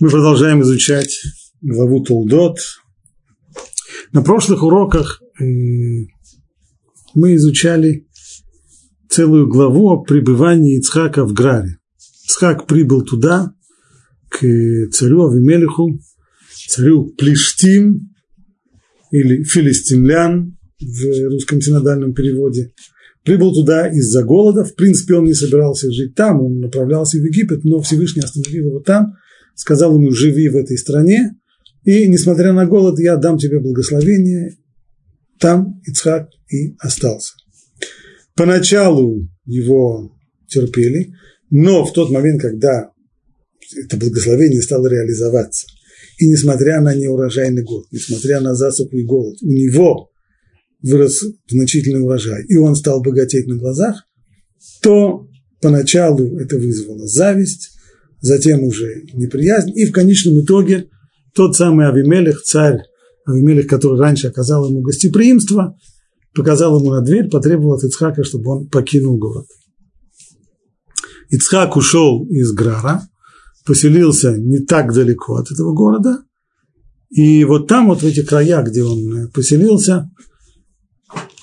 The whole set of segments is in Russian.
Мы продолжаем изучать главу Толдот. На прошлых уроках мы изучали целую главу о пребывании Ицхака в Граре. Ицхак прибыл туда, к царю Авимелиху, царю Плештим или филистимлян в русском синодальном переводе. Прибыл туда из-за голода. В принципе, он не собирался жить там, он направлялся в Египет, но Всевышний остановил его там – сказал ему, живи в этой стране, и, несмотря на голод, я дам тебе благословение. Там Ицхак и остался. Поначалу его терпели, но в тот момент, когда это благословение стало реализоваться, и несмотря на неурожайный год, несмотря на засуху и голод, у него вырос значительный урожай, и он стал богатеть на глазах, то поначалу это вызвало зависть, затем уже неприязнь, и в конечном итоге тот самый Авимелех, царь Авимелех, который раньше оказал ему гостеприимство, показал ему на дверь, потребовал от Ицхака, чтобы он покинул город. Ицхак ушел из Грара, поселился не так далеко от этого города, и вот там, вот в этих краях, где он поселился,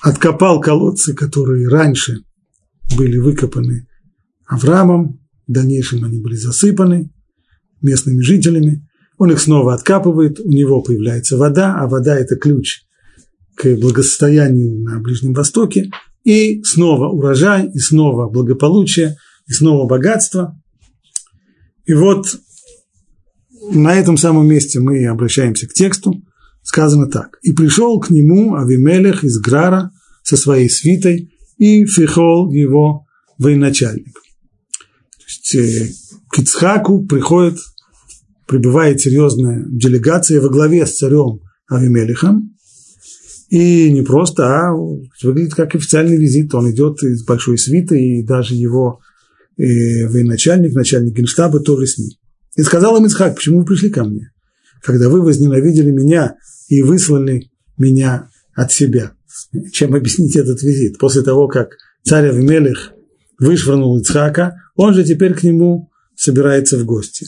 откопал колодцы, которые раньше были выкопаны Авраамом, в дальнейшем они были засыпаны местными жителями. Он их снова откапывает, у него появляется вода, а вода – это ключ к благосостоянию на Ближнем Востоке. И снова урожай, и снова благополучие, и снова богатство. И вот на этом самом месте мы обращаемся к тексту. Сказано так. «И пришел к нему Авимелех из Грара со своей свитой, и Фихол его военачальник к Ицхаку приходит, прибывает серьезная делегация во главе с царем Авимелихом, и не просто, а выглядит как официальный визит. Он идет из большой свиты, и даже его э, военачальник, начальник генштаба тоже с ним. И сказал им Ицхак, почему вы пришли ко мне? Когда вы возненавидели меня и выслали меня от себя. Чем объяснить этот визит? После того, как царь Авимелих вышвырнул Ицхака, он же теперь к нему собирается в гости.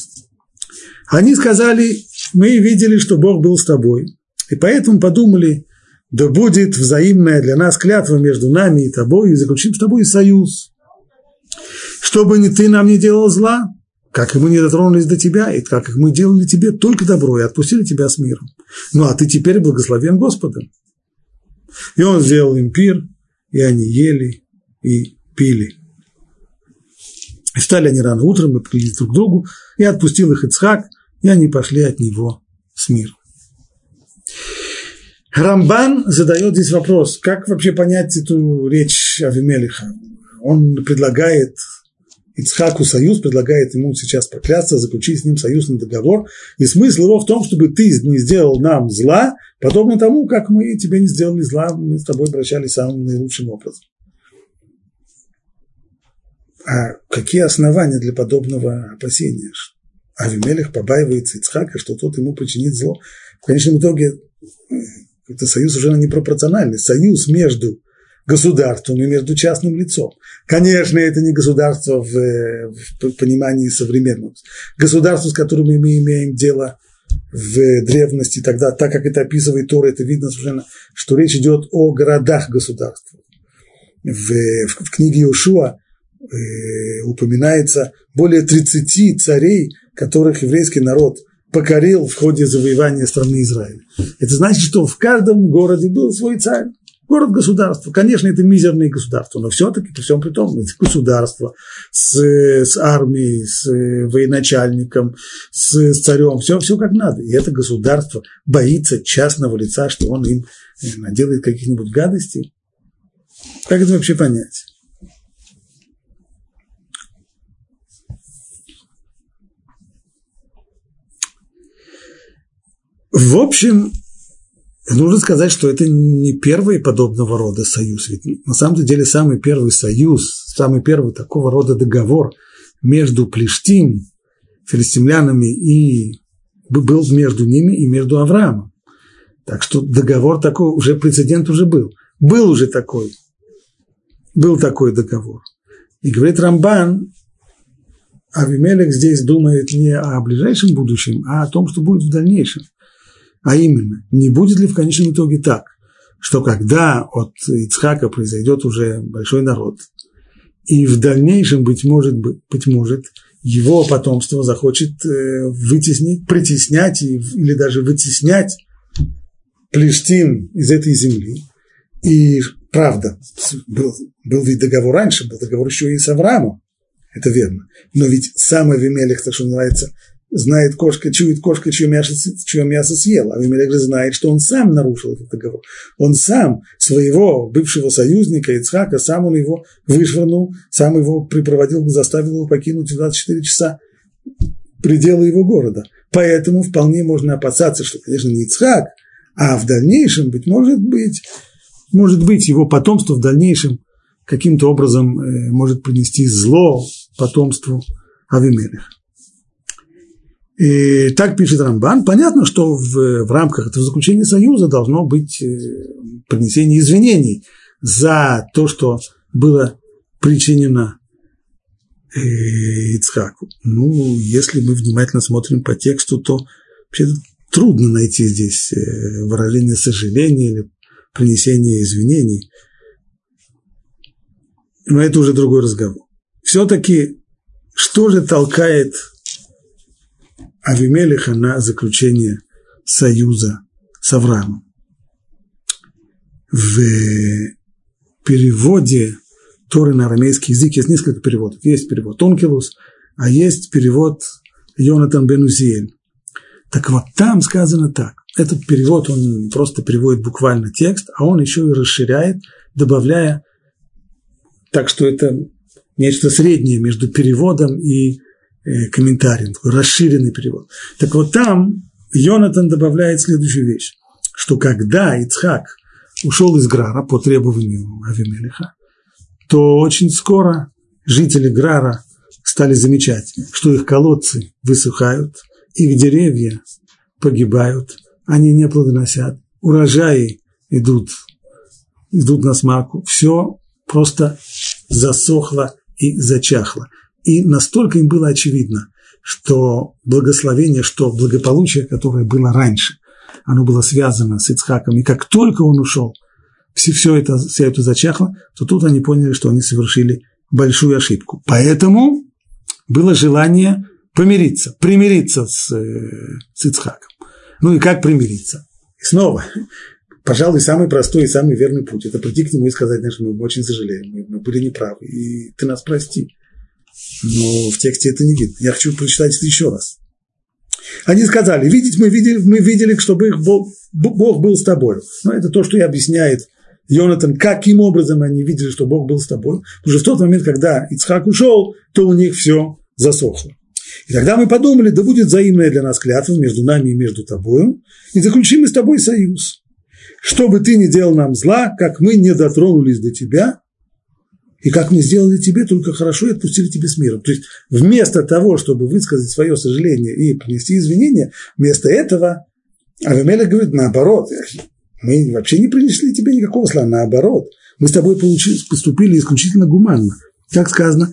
Они сказали, мы видели, что Бог был с тобой, и поэтому подумали, да будет взаимная для нас клятва между нами и тобой, и заключим с тобой союз. Чтобы ни ты нам не делал зла, как и мы не дотронулись до тебя, и как мы делали тебе только добро, и отпустили тебя с миром. Ну, а ты теперь благословен Господом. И он сделал им пир, и они ели и пили. И встали они рано утром и прилили друг другу, и отпустил их Ицхак, и они пошли от него с миром. Рамбан задает здесь вопрос, как вообще понять эту речь Авимелиха? Он предлагает Ицхаку союз, предлагает ему сейчас проклясться, заключить с ним союзный договор. И смысл его в том, чтобы ты не сделал нам зла, подобно тому, как мы тебе не сделали зла, мы с тобой обращались самым наилучшим образом. А какие основания для подобного опасения? Авимелех побаивается Ицхака, что тот ему причинит зло. В конечном итоге э, это союз уже непропорциональный. Союз между государством и между частным лицом. Конечно, это не государство в, в понимании современного. Государство, с которым мы имеем дело в древности, тогда, так как это описывает Тора, это видно совершенно, что речь идет о городах государства. В, в, в книге Иошуа э, упоминается более 30 царей, которых еврейский народ покорил в ходе завоевания страны Израиля. Это значит, что в каждом городе был свой царь. Город-государство. Конечно, это мизерные государства, но все-таки, при всем при том, это государство с, с армией, с военачальником, с, с царем, все, все как надо. И это государство боится частного лица, что он им э, наделает каких-нибудь гадостей. Как это вообще понять? В общем, нужно сказать, что это не первый подобного рода союз. Ведь на самом деле самый первый союз, самый первый такого рода договор между Плештим, филистимлянами и был между ними и между Авраамом. Так что договор такой, уже прецедент уже был. Был уже такой. Был такой договор. И говорит Рамбан, Авимелек здесь думает не о ближайшем будущем, а о том, что будет в дальнейшем. А именно, не будет ли в конечном итоге так, что когда от Ицхака произойдет уже большой народ, и в дальнейшем, быть может, быть может его потомство захочет э, вытеснить, притеснять или даже вытеснять Плештим из этой земли. И правда, был, был ведь договор раньше, был договор еще и с Авраамом, это верно. Но ведь сам Авимелех, то, что называется, знает кошка, чует кошка, чье мясо, чье мясо съел. А Авимелех же знает, что он сам нарушил этот договор. Он сам своего бывшего союзника Ицхака, сам он его вышвырнул, сам его припроводил, заставил его покинуть в 24 часа пределы его города. Поэтому вполне можно опасаться, что, конечно, не Ицхак, а в дальнейшем, быть может быть, может быть, его потомство в дальнейшем каким-то образом э, может принести зло потомству Авимелеха. И так пишет Рамбан. Понятно, что в, в рамках этого заключения союза должно быть э, принесение извинений за то, что было причинено э, Ицхаку. Ну, если мы внимательно смотрим по тексту, то вообще трудно найти здесь выражение сожаления или принесение извинений. Но это уже другой разговор. Все-таки, что же толкает Авимелиха на заключение союза с Авраамом? В переводе Торы на арамейский язык есть несколько переводов. Есть перевод Онкелус, а есть перевод Йонатан Бенузиэль. Так вот, там сказано так. Этот перевод, он просто переводит буквально текст, а он еще и расширяет, добавляя, так что это нечто среднее между переводом и э, комментарием, такой расширенный перевод. Так вот там Йонатан добавляет следующую вещь, что когда Ицхак ушел из Грара по требованию Авимелиха, то очень скоро жители Грара стали замечать, что их колодцы высыхают, их деревья погибают, они не плодоносят, урожаи идут, идут на смарку, все просто засохло и зачахло. И настолько им было очевидно, что благословение, что благополучие, которое было раньше, оно было связано с Ицхаком, и как только он ушел, все, все это, все это зачахло, то тут они поняли, что они совершили большую ошибку. Поэтому было желание помириться, примириться с, э, с Ицхаком. Ну и как примириться? И снова, пожалуй, самый простой и самый верный путь – это прийти к нему и сказать, знаешь, мы очень сожалеем, мы, мы были неправы, и ты нас прости. Но в тексте это не видно. Я хочу прочитать это еще раз. Они сказали, видеть мы видели, мы видели, чтобы их Бог, Бог был с тобой. Но это то, что и объясняет Йонатан, каким образом они видели, что Бог был с тобой. Потому что в тот момент, когда Ицхак ушел, то у них все засохло. И тогда мы подумали, да будет взаимная для нас клятва между нами и между тобою, и заключим мы с тобой союз. Что бы ты ни делал нам зла, как мы не дотронулись до тебя, и как мы сделали тебе только хорошо и отпустили тебе с миром. То есть вместо того, чтобы высказать свое сожаление и принести извинения, вместо этого Авимеля говорит наоборот, мы вообще не принесли тебе никакого зла, наоборот, мы с тобой получили, поступили исключительно гуманно. Как сказано,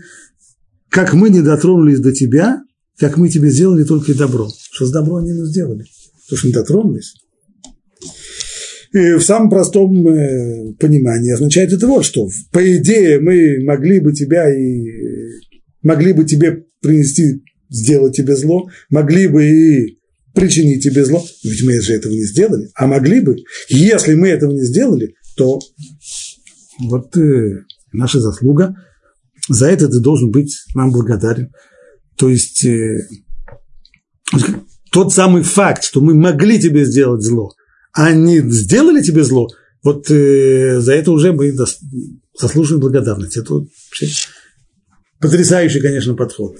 как мы не дотронулись до тебя, как мы тебе сделали только добро. Что с добро они нам сделали? Потому что не дотронулись. В самом простом э, понимании означает это вот что. По идее, мы могли бы тебя и могли бы тебе принести, сделать тебе зло, могли бы и причинить тебе зло, ведь мы же этого не сделали, а могли бы. Если мы этого не сделали, то вот э, наша заслуга, за это ты должен быть нам благодарен. То есть э, тот самый факт, что мы могли тебе сделать зло, не сделали тебе зло, вот э, за это уже мы заслуживаем благодарность. Это вообще потрясающий, конечно, подход.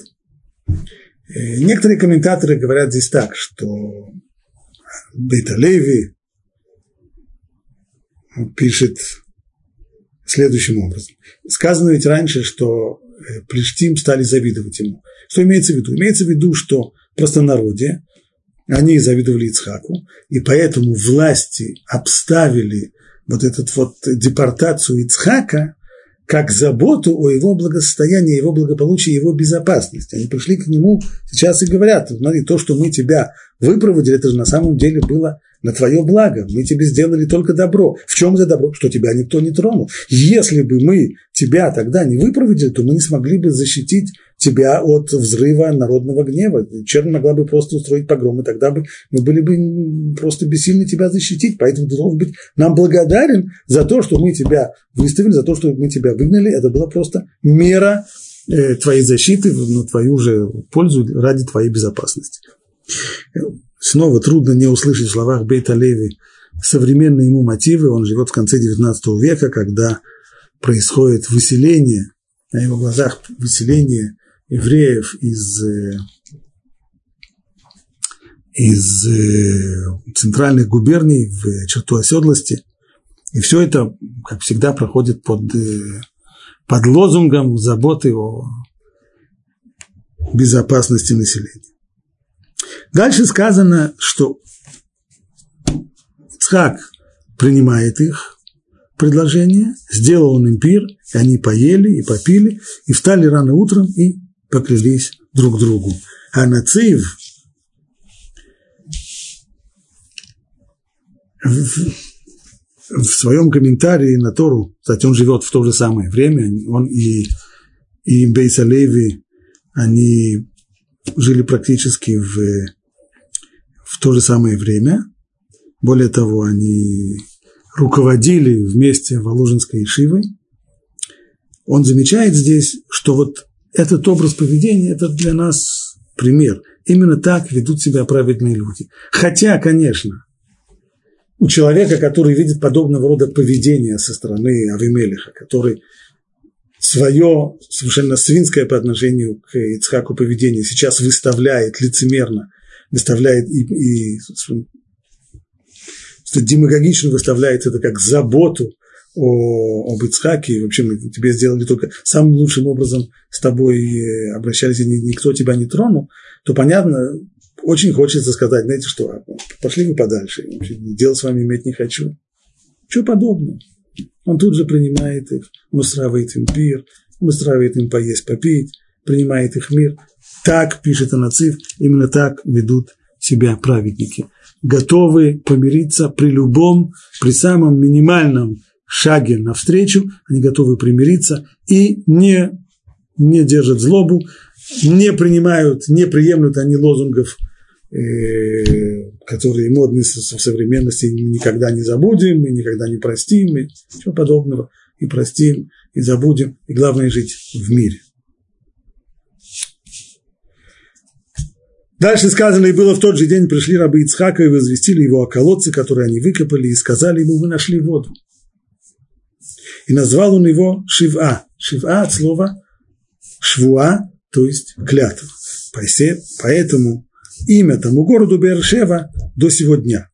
Э, некоторые комментаторы говорят здесь так, что Бейта Леви пишет следующим образом. Сказано ведь раньше, что э, Плештим стали завидовать ему. Что имеется в виду? Имеется в виду, что простонародье, они завидовали Ицхаку, и поэтому власти обставили вот эту вот депортацию Ицхака как заботу о его благосостоянии, его благополучии, его безопасности. Они пришли к нему сейчас и говорят, смотри, то, что мы тебя выпроводили, это же на самом деле было на твое благо. Мы тебе сделали только добро. В чем это добро? Что тебя никто не тронул. Если бы мы тебя тогда не выпроводили, то мы не смогли бы защитить тебя от взрыва народного гнева. Чернь могла бы просто устроить погром, и тогда бы мы были бы просто бессильны тебя защитить. Поэтому ты должен быть нам благодарен за то, что мы тебя выставили, за то, что мы тебя выгнали. Это была просто мера э, твоей защиты на твою же пользу ради твоей безопасности. Снова трудно не услышать в словах Бейта Леви современные ему мотивы. Он живет в конце XIX века, когда происходит выселение, на его глазах выселение евреев из, э, из э, центральных губерний в черту оседлости. И все это, как всегда, проходит под, э, под лозунгом заботы о безопасности населения. Дальше сказано, что Цхак принимает их предложение, сделал он им пир, и они поели и попили, и встали рано утром и поклялись друг другу. А Нацив в, своем комментарии на Тору, кстати, он живет в то же самое время, он и, и Бейса Леви, они жили практически в, в то же самое время. Более того, они руководили вместе Воложенской Ишивой. Он замечает здесь, что вот этот образ поведения – это для нас пример. Именно так ведут себя праведные люди. Хотя, конечно, у человека, который видит подобного рода поведение со стороны Авимелиха, который свое совершенно свинское по отношению к Ицхаку поведение сейчас выставляет лицемерно, выставляет и, и демагогично выставляет это как заботу о, об Ицхаке, и вообще мы тебе сделали только самым лучшим образом с тобой э, обращались, и никто тебя не тронул, то понятно, очень хочется сказать, знаете что, а, пошли вы подальше, дел с вами иметь не хочу. Что подобного? Он тут же принимает их, он устраивает им пир, он устраивает им поесть, попить, принимает их мир. Так, пишет Анацив, именно так ведут себя праведники. Готовы помириться при любом, при самом минимальном шаге навстречу, они готовы примириться и не, не держат злобу, не принимают, не приемлют они лозунгов, э, которые модны в современности, никогда не забудем, и никогда не простим, и ничего подобного, и простим, и забудем, и главное жить в мире. Дальше сказано, и было в тот же день пришли рабы Ицхака и возвестили его о колодце, который они выкопали, и сказали ему, мы нашли воду. И назвал он его Шива. Шива от слова Швуа, то есть клятва. Поэтому имя тому городу Бершева до сего дня.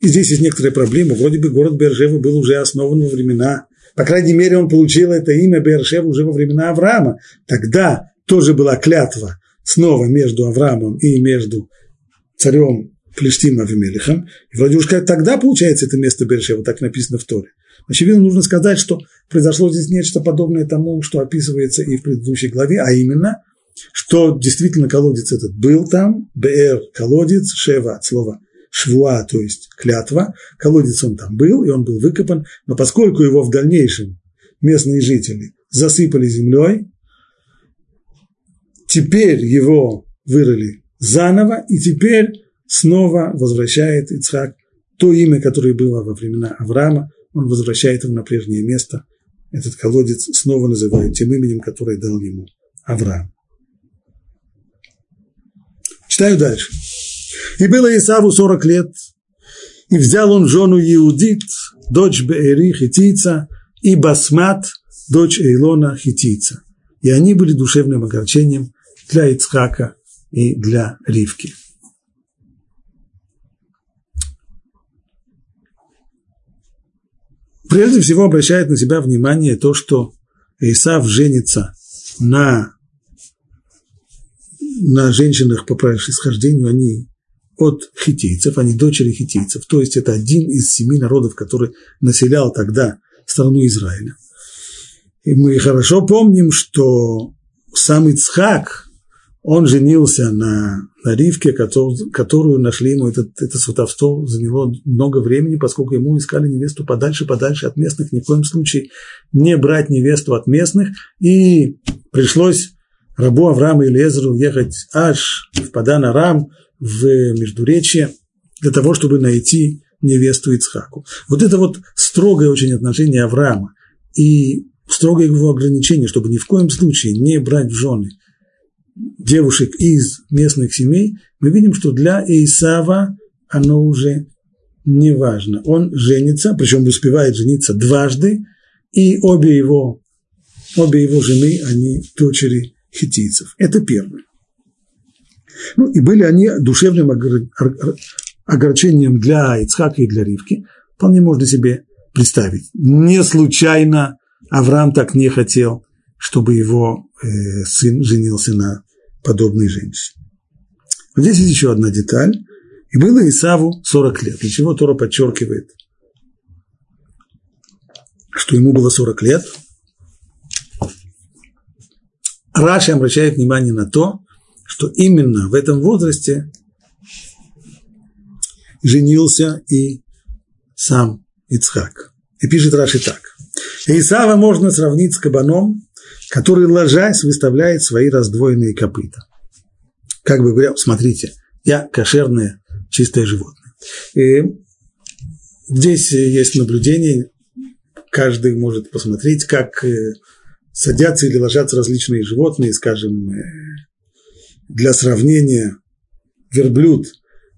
И здесь есть некоторая проблема. Вроде бы город Бершева был уже основан во времена, по крайней мере, он получил это имя Бершева уже во времена Авраама. Тогда тоже была клятва снова между Авраамом и между царем Плештим Авимелихом. И вроде уж тогда получается это место Бершева, так написано в Торе. Очевидно, нужно сказать, что произошло здесь нечто подобное тому, что описывается и в предыдущей главе, а именно, что действительно колодец этот был там, БР – колодец, Шева от слова швуа, то есть клятва, колодец он там был, и он был выкопан, но поскольку его в дальнейшем местные жители засыпали землей, теперь его вырыли заново, и теперь снова возвращает Ицхак то имя, которое было во времена Авраама, он возвращает его на прежнее место. Этот колодец снова называют тем именем, которое дал ему Авраам. Читаю дальше. «И было Исаву сорок лет, и взял он жену Иудит, дочь Беэри хитийца, и Басмат, дочь Эйлона хитийца. И они были душевным огорчением для Ицхака и для Ривки. Прежде всего обращает на себя внимание то, что Исав женится на, на женщинах по происхождению, они от хитийцев, они дочери хитийцев, то есть это один из семи народов, который населял тогда страну Израиля. И мы хорошо помним, что сам Ицхак, он женился на, на Ривке, которую, которую нашли ему, это, это сватовство. Заняло много времени, поскольку ему искали невесту подальше, подальше от местных, ни в коем случае не брать невесту от местных, и пришлось рабу Авраама и Лезеру ехать аж в Падан-Арам, в Междуречье, для того, чтобы найти невесту Ицхаку. Вот это вот строгое очень отношение Авраама и строгое его ограничение, чтобы ни в коем случае не брать в жены девушек из местных семей, мы видим, что для Исава оно уже не важно. Он женится, причем успевает жениться дважды, и обе его, обе его жены, они дочери хитийцев. Это первое. Ну, и были они душевным огорчением для Ицхака и для Ривки. Вполне можно себе представить. Не случайно Авраам так не хотел, чтобы его э, сын женился на подобной женщине. Вот здесь есть еще одна деталь. И было Исаву 40 лет. Для чего Тора подчеркивает, что ему было 40 лет? Раши обращает внимание на то, что именно в этом возрасте женился и сам Ицхак. И пишет Раши так. Исава можно сравнить с кабаном, который, ложась, выставляет свои раздвоенные копыта. Как бы говоря, смотрите, я кошерное, чистое животное. И здесь есть наблюдение, каждый может посмотреть, как э, садятся или ложатся различные животные, скажем, э, для сравнения, верблюд,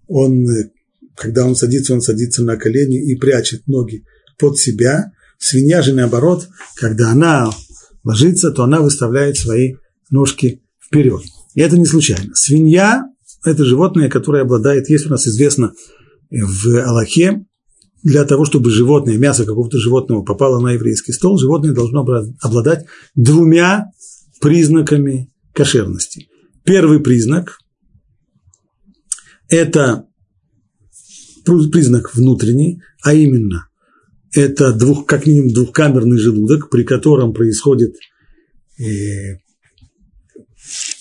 он, э, когда он садится, он садится на колени и прячет ноги под себя. Свинья же наоборот, когда она ложится, то она выставляет свои ножки вперед. И это не случайно. Свинья – это животное, которое обладает, если у нас известно в Аллахе, для того, чтобы животное, мясо какого-то животного попало на еврейский стол, животное должно обладать двумя признаками кошерности. Первый признак – это признак внутренний, а именно это двух, как минимум двухкамерный желудок, при котором происходит э,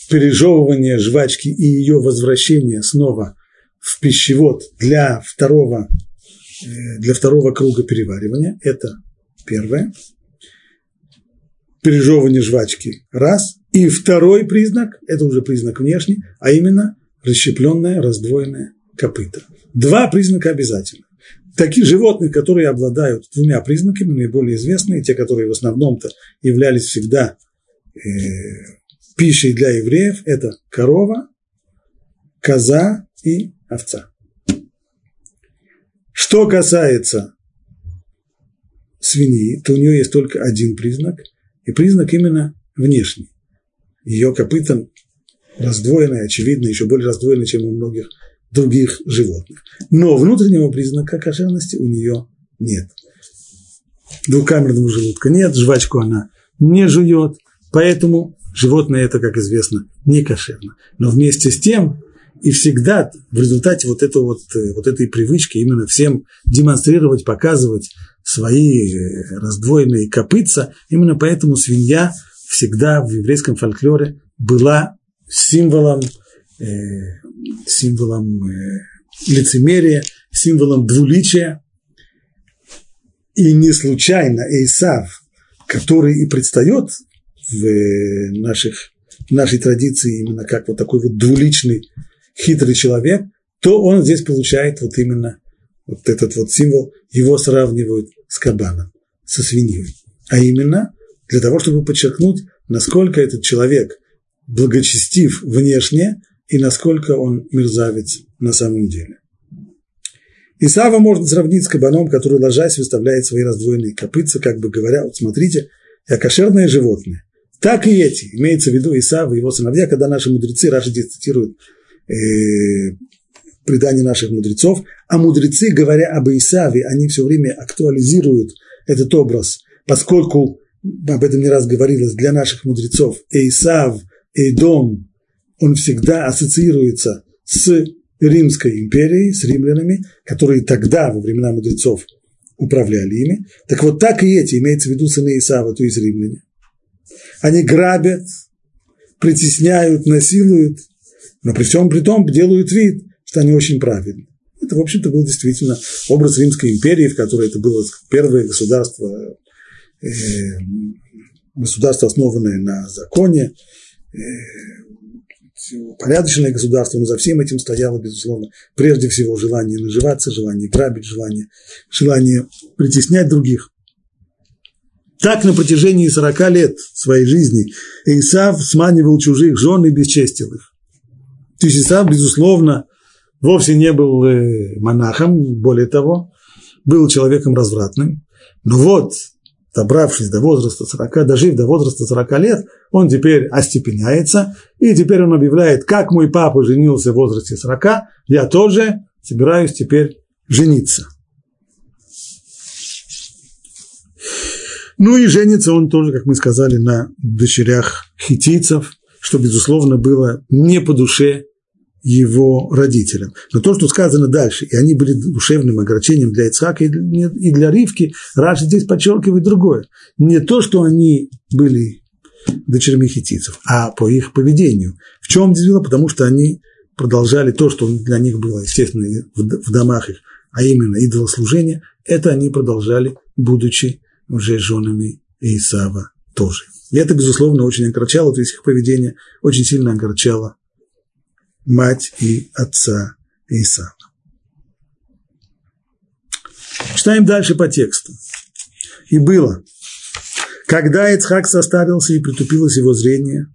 пережевывание жвачки и ее возвращение снова в пищевод для второго, э, для второго круга переваривания. Это первое. Пережевывание жвачки – раз. И второй признак, это уже признак внешний, а именно расщепленное, раздвоенное копыто. Два признака обязательно. Таких животных, которые обладают двумя признаками, наиболее известные, те, которые в основном-то являлись всегда э, пищей для евреев, это корова, коза и овца. Что касается свиньи, то у нее есть только один признак, и признак именно внешний ее копытом раздвоенное, очевидно, еще более раздвоенное, чем у многих других животных. Но внутреннего признака кошерности у нее нет. Двухкамерного желудка нет, жвачку она не жует, поэтому животное это, как известно, не кошерно. Но вместе с тем и всегда в результате вот, этого вот, вот этой привычки именно всем демонстрировать, показывать свои э, раздвоенные копытца, именно поэтому свинья всегда в еврейском фольклоре была символом, э, символом э, лицемерия, символом двуличия. И не случайно Эйсав, который и предстает в э, наших, в нашей традиции именно как вот такой вот двуличный, хитрый человек, то он здесь получает вот именно вот этот вот символ, его сравнивают с кабаном, со свиньей. А именно для того, чтобы подчеркнуть, насколько этот человек благочестив внешне и насколько он мерзавец на самом деле. Исава можно сравнить с кабаном, который, ложась, выставляет свои раздвоенные копытца, как бы говоря, вот смотрите, я кошерное животное. Так и эти, имеется в виду Исав и его сыновья, когда наши мудрецы, Раши цитируют э, предания наших мудрецов, а мудрецы, говоря об Исаве, они все время актуализируют этот образ, поскольку об этом не раз говорилось, для наших мудрецов, Эйсав, Эйдом, он всегда ассоциируется с Римской империей, с римлянами, которые тогда, во времена мудрецов, управляли ими. Так вот, так и эти, имеется в виду сыны Исава, то есть римляне. Они грабят, притесняют, насилуют, но при всем при том делают вид, что они очень правильны. Это, в общем-то, был действительно образ Римской империи, в которой это было первое государство, э, государство, основанное на законе, э, порядочное государство, но за всем этим стояло, безусловно, прежде всего желание наживаться, желание грабить, желание, желание притеснять других. Так на протяжении 40 лет своей жизни Исав сманивал чужих жен и бесчестил их. То есть Исав, безусловно, вовсе не был э, монахом, более того, был человеком развратным. Но вот, добравшись до возраста 40, дожив до возраста 40 лет, он теперь остепеняется, и теперь он объявляет, как мой папа женился в возрасте 40, я тоже собираюсь теперь жениться. Ну и женится он тоже, как мы сказали, на дочерях хитийцев, что, безусловно, было не по душе его родителям. Но то, что сказано дальше, и они были душевным огорчением для Ицхака и для Ривки, Раши здесь подчеркивает другое. Не то, что они были дочерьми хитийцев, а по их поведению. В чем было? Потому что они продолжали то, что для них было, естественно, в домах их, а именно идолослужение, это они продолжали, будучи уже женами Исава тоже. И это, безусловно, очень огорчало, то есть их поведение очень сильно огорчало мать и отца Исава. Читаем дальше по тексту. И было, когда Ицхак состарился и притупилось его зрение,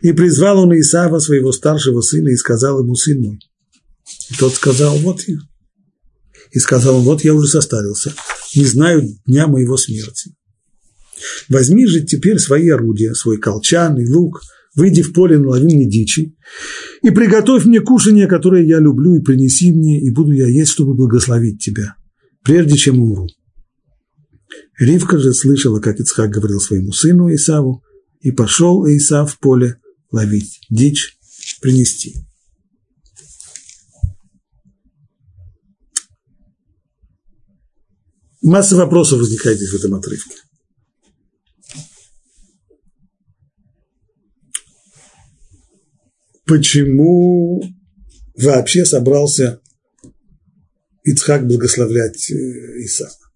и призвал он Исава, своего старшего сына, и сказал ему, сын мой. И тот сказал, вот я. И сказал он, вот я уже состарился, не знаю дня моего смерти. Возьми же теперь свои орудия, свой колчан и лук, выйди в поле, налови мне дичи, и приготовь мне кушанье, которое я люблю, и принеси мне, и буду я есть, чтобы благословить тебя, прежде чем умру. Ривка же слышала, как Ицхак говорил своему сыну Исаву, и пошел Исав в поле ловить дичь, принести. Масса вопросов возникает здесь в этом отрывке. Почему вообще собрался Ицхак благословлять э, Исаака?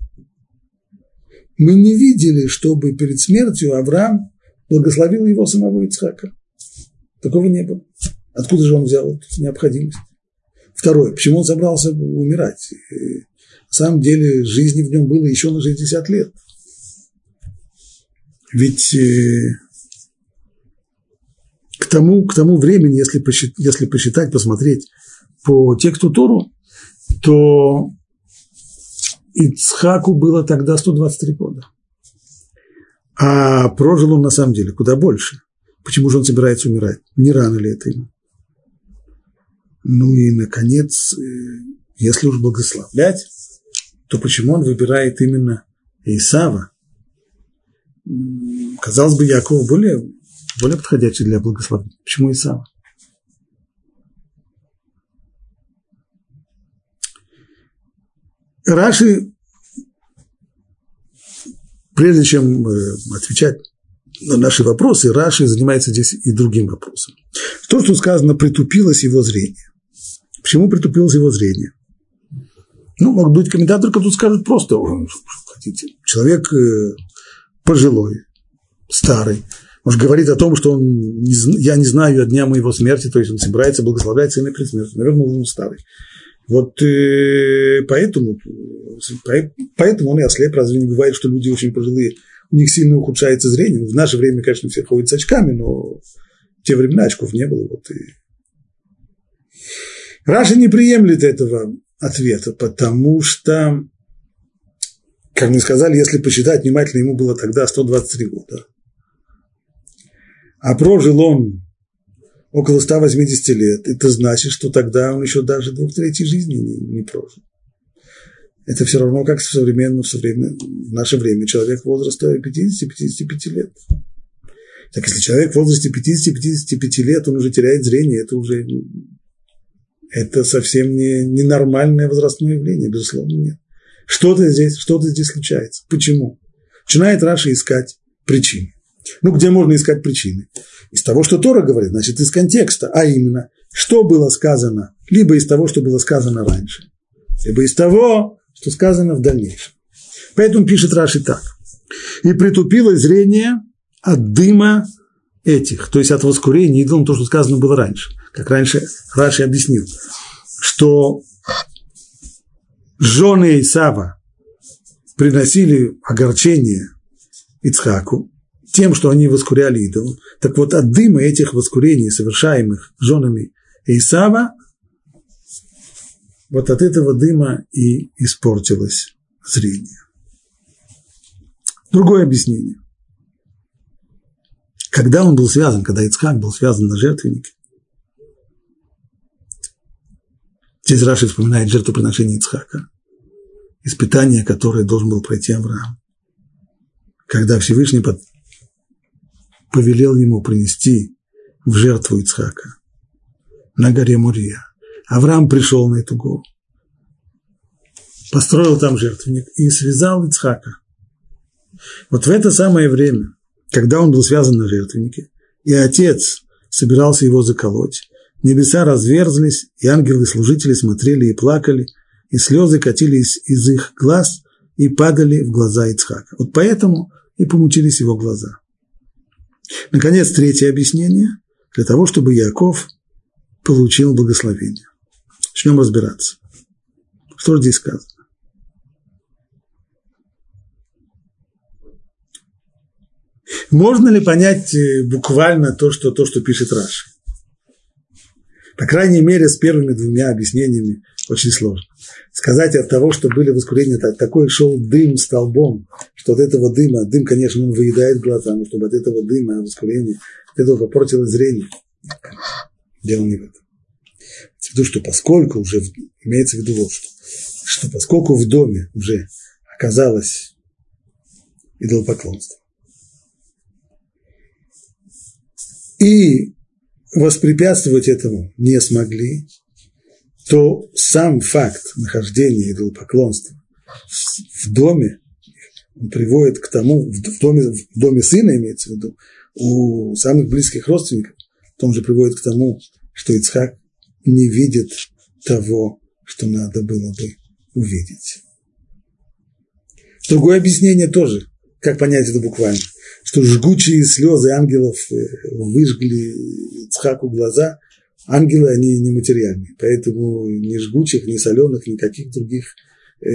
Мы не видели, чтобы перед смертью Авраам благословил его самого Ицхака. Такого не было. Откуда же он взял эту необходимость? Второе, почему он собрался умирать? Э, на самом деле жизни в нем было еще на 60 лет. Ведь э, тому, к тому времени, если посчитать, если посчитать, посмотреть по тексту Тору, то Ицхаку было тогда 123 года. А прожил он на самом деле куда больше. Почему же он собирается умирать? Не рано ли это ему? Ну и, наконец, э, если уж благословлять, то почему он выбирает именно Исава? Казалось бы, Яков более, более подходящий для благословения. Почему Исава? Раши, прежде чем э, отвечать на наши вопросы, Раши занимается здесь и другим вопросом. То, что сказано, притупилось его зрение. Почему притупилось его зрение? Ну, могут быть комментаторы, которые скажут просто, хотите, человек э, пожилой, старый, может, говорит о том, что он, я не знаю о дня моего смерти, то есть он собирается благословлять сына перед наверное, он старый. Вот э, поэтому, поэтому он и ослеп, разве не бывает, что люди очень пожилые, у них сильно ухудшается зрение. В наше время, конечно, все ходят с очками, но в те времена очков не было. Вот и... Раша не приемлет этого ответа, потому что, как мы сказали, если посчитать внимательно, ему было тогда 123 года. А прожил он около 180 лет. Это значит, что тогда он еще даже двух третьей жизни не, не прожил. Это все равно, как в современном, в, современном, в наше время человек возраста 50-55 лет. Так если человек в возрасте 50-55 лет, он уже теряет зрение, это уже это совсем не, не нормальное возрастное явление, безусловно, нет. Что-то здесь, что-то здесь случается. Почему? Начинает Раша искать причины. Ну, где можно искать причины? Из того, что Тора говорит, значит, из контекста, а именно, что было сказано, либо из того, что было сказано раньше, либо из того, что сказано в дальнейшем. Поэтому пишет Раши так. «И притупило зрение от дыма этих, то есть от воскурения идолом, то, что сказано было раньше. Как раньше Раши объяснил, что жены Исава приносили огорчение Ицхаку тем, что они воскуряли идол. Так вот, от дыма этих воскурений, совершаемых женами Исава, вот от этого дыма и испортилось зрение. Другое объяснение. Когда он был связан, когда Ицхак был связан на жертвеннике, здесь Раши вспоминает жертвоприношение Ицхака, испытание, которое должен был пройти Авраам. Когда Всевышний повелел ему принести в жертву Ицхака на горе Мурия. Авраам пришел на эту гору, построил там жертвенник и связал Ицхака. Вот в это самое время, когда он был связан на жертвеннике, и отец собирался его заколоть, небеса разверзлись, и ангелы-служители смотрели и плакали, и слезы катились из их глаз и падали в глаза Ицхака. Вот поэтому и помучились его глаза. Наконец, третье объяснение – для того, чтобы Яков получил благословение. Начнем разбираться. Что здесь сказано? Можно ли понять э, буквально то, что, то, что пишет Раши? По крайней мере, с первыми двумя объяснениями очень сложно. Сказать от того, что были воскурения, такой шел дым столбом, что от этого дыма, дым, конечно, он выедает глаза, но чтобы от этого дыма, воскурения, от этого попортилось зрение. Дело не в этом. В виду, что поскольку уже, имеется в виду вот что, что поскольку в доме уже оказалось идолопоклонство, и воспрепятствовать этому не смогли, то сам факт нахождения идолопоклонства в доме он приводит к тому, в доме, в доме сына имеется в виду, у самых близких родственников, он же приводит к тому, что Ицхак не видит того, что надо было бы увидеть. Другое объяснение тоже, как понять это буквально что жгучие слезы ангелов э, выжгли Цхаку глаза. Ангелы, они нематериальные, поэтому ни жгучих, ни соленых, никаких других э,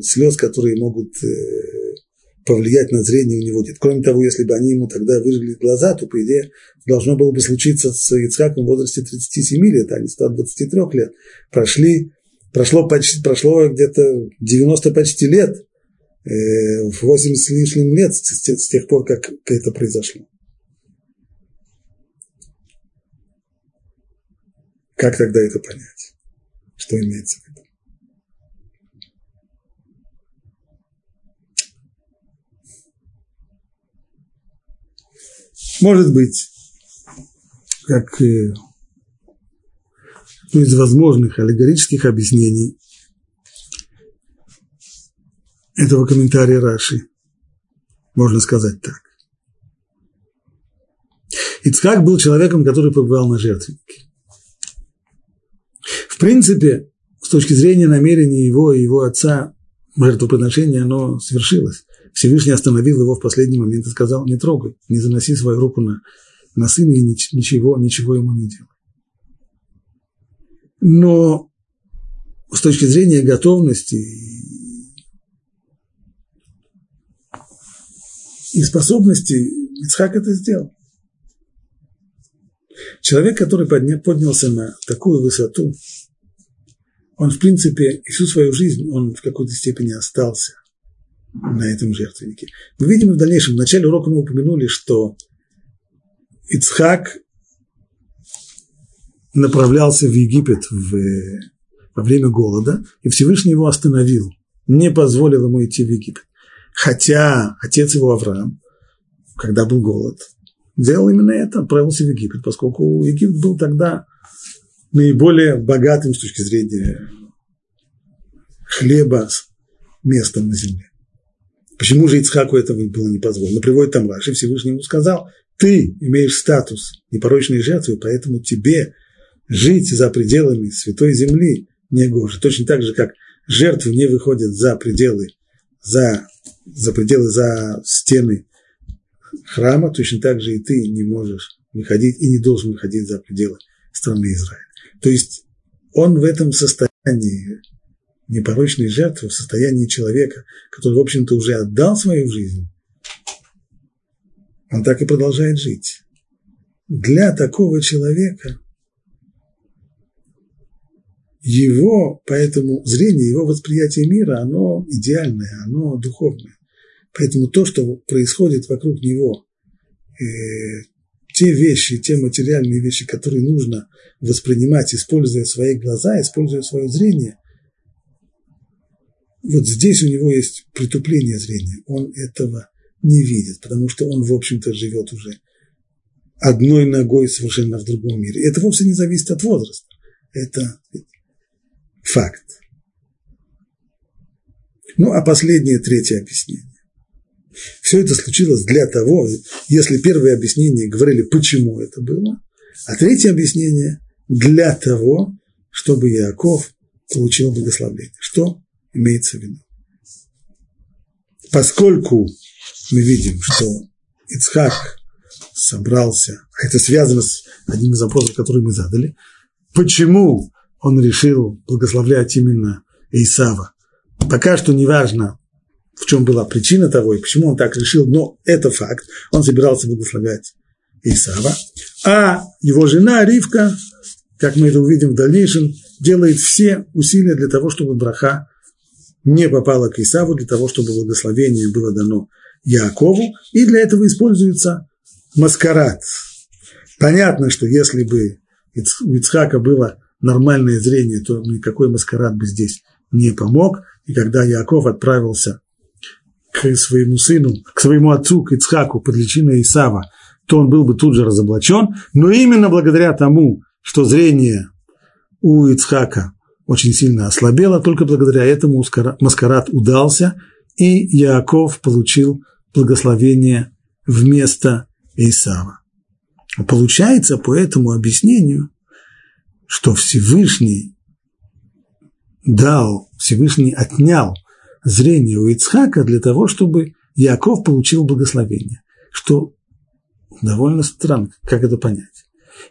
слез, которые могут э, повлиять на зрение, у него нет. Кроме того, если бы они ему тогда выжгли глаза, то, по идее, должно было бы случиться с Ицхаком в возрасте 37 лет, а не 123 лет. Прошли, прошло, почти, прошло где-то 90 почти лет – Э, в 80 с лишним лет с тех пор, как это произошло. Как тогда это понять? Что имеется в виду? Может быть, как э, из возможных аллегорических объяснений, этого комментария Раши. Можно сказать так. Ицхак был человеком, который побывал на жертвеннике. В принципе, с точки зрения намерения его и его отца, жертвоприношение, оно свершилось. Всевышний остановил его в последний момент и сказал, не трогай, не заноси свою руку на, на сына и ничего, ничего ему не делай. Но с точки зрения готовности и способности Ицхак это сделал. Человек, который подня, поднялся на такую высоту, он, в принципе, всю свою жизнь, он в какой-то степени остался на этом жертвеннике. Мы видим в дальнейшем, в начале урока мы упомянули, что Ицхак направлялся в Египет в, во время голода, и Всевышний его остановил, не позволил ему идти в Египет. Хотя отец его Авраам, когда был голод, делал именно это, отправился в Египет, поскольку Египет был тогда наиболее богатым с точки зрения хлеба местом на земле. Почему же Ицхаку этого было не позволено? Приводит там Раши, Всевышний ему сказал, ты имеешь статус непорочной жертвы, поэтому тебе жить за пределами святой земли не гоже. Точно так же, как жертвы не выходят за пределы, за, за пределы, за стены храма, точно так же и ты не можешь выходить и не должен выходить за пределы страны Израиля. То есть он в этом состоянии непорочной жертвы, в состоянии человека, который, в общем-то, уже отдал свою жизнь, он так и продолжает жить. Для такого человека его, поэтому зрение, его восприятие мира, оно идеальное, оно духовное. Поэтому то, что происходит вокруг него, э, те вещи, те материальные вещи, которые нужно воспринимать, используя свои глаза, используя свое зрение, вот здесь у него есть притупление зрения. Он этого не видит, потому что он, в общем-то, живет уже одной ногой совершенно в другом мире. Это вовсе не зависит от возраста. Это факт. Ну, а последнее, третье объяснение. Все это случилось для того, если первое объяснение говорили, почему это было, а третье объяснение для того, чтобы Яков получил благословение. Что имеется в виду? Поскольку мы видим, что Ицхак собрался, а это связано с одним из вопросов, который мы задали, почему он решил благословлять именно Исава. Пока что не важно, в чем была причина того и почему он так решил, но это факт. Он собирался благословлять Исава. А его жена Ривка, как мы это увидим в дальнейшем, делает все усилия для того, чтобы браха не попала к Исаву, для того, чтобы благословение было дано Якову, и для этого используется маскарад. Понятно, что если бы у Ицхака было нормальное зрение, то никакой маскарад бы здесь не помог. И когда Яков отправился к своему сыну, к своему отцу, к Ицхаку под личиной Исава, то он был бы тут же разоблачен. Но именно благодаря тому, что зрение у Ицхака очень сильно ослабело, только благодаря этому маскарад удался, и Яков получил благословение вместо Исава. Получается по этому объяснению, что Всевышний дал, Всевышний отнял зрение у Ицхака для того, чтобы Яков получил благословение. Что довольно странно, как это понять.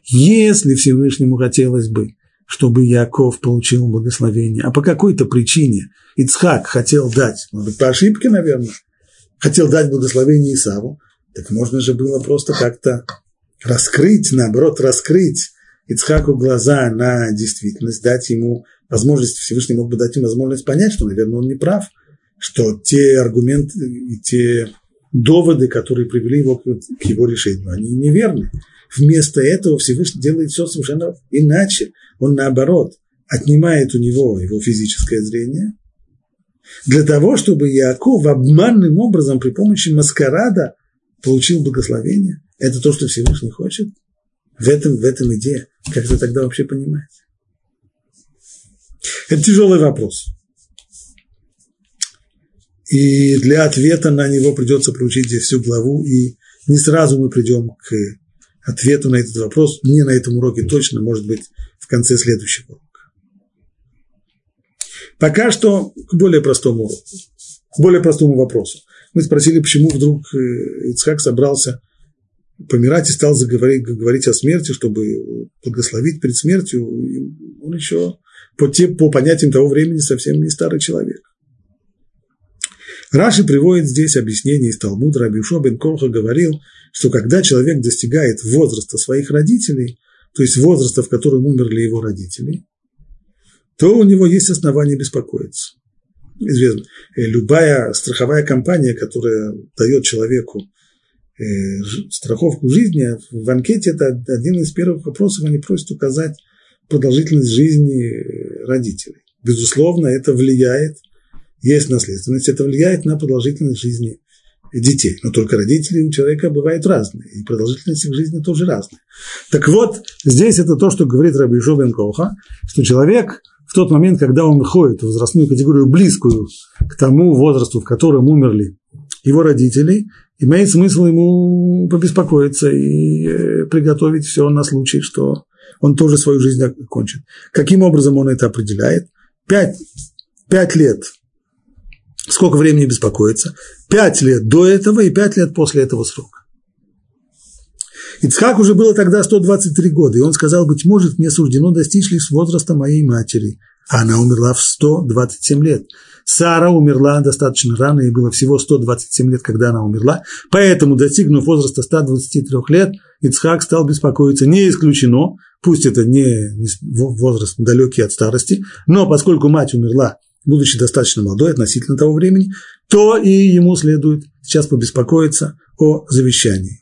Если Всевышнему хотелось бы, чтобы Яков получил благословение, а по какой-то причине Ицхак хотел дать, может быть, по ошибке, наверное, хотел дать благословение Исаву, так можно же было просто как-то раскрыть, наоборот, раскрыть Ицхаку глаза на действительность, дать ему возможность, Всевышний мог бы дать ему возможность понять, что, наверное, он не прав, что те аргументы и те доводы, которые привели его к, его решению, они неверны. Вместо этого Всевышний делает все совершенно иначе. Он, наоборот, отнимает у него его физическое зрение, для того, чтобы Яков обманным образом при помощи маскарада получил благословение. Это то, что Всевышний хочет. В этом, в этом идея. Как это тогда вообще понимать? Это тяжелый вопрос. И для ответа на него придется проучить здесь всю главу, и не сразу мы придем к ответу на этот вопрос, не на этом уроке точно, может быть, в конце следующего урока. Пока что к более простому уроку, к более простому вопросу. Мы спросили, почему вдруг э, Ицхак собрался помирать и стал заговорить, говорить о смерти, чтобы благословить перед смертью. Он еще по, по понятиям того времени совсем не старый человек. Раши приводит здесь объяснение из Талмуда. Рабишо бен Колха говорил, что когда человек достигает возраста своих родителей, то есть возраста, в котором умерли его родители, то у него есть основания беспокоиться. Известно, э, любая страховая компания, которая дает человеку э, страховку жизни, в анкете это один из первых вопросов, они просят указать продолжительность жизни э, родителей. Безусловно, это влияет, есть наследственность, это влияет на продолжительность жизни детей. Но только родители у человека бывают разные, и продолжительность их жизни тоже разная. Так вот, здесь это то, что говорит Раби Жобен Коха, что человек – в тот момент, когда он выходит в возрастную категорию, близкую к тому возрасту, в котором умерли его родителей, имеет смысл ему побеспокоиться и э, приготовить все на случай, что он тоже свою жизнь окончит. Каким образом он это определяет? Пять, пять лет. Сколько времени беспокоиться? Пять лет до этого и пять лет после этого срока. Ицхак уже было тогда 123 года, и он сказал, быть может, мне суждено достичь лишь возраста моей матери, а она умерла в 127 лет. Сара умерла достаточно рано, ей было всего 127 лет, когда она умерла, поэтому, достигнув возраста 123 лет, Ицхак стал беспокоиться. Не исключено, пусть это не возраст далекий от старости, но поскольку мать умерла, будучи достаточно молодой относительно того времени, то и ему следует сейчас побеспокоиться о завещании.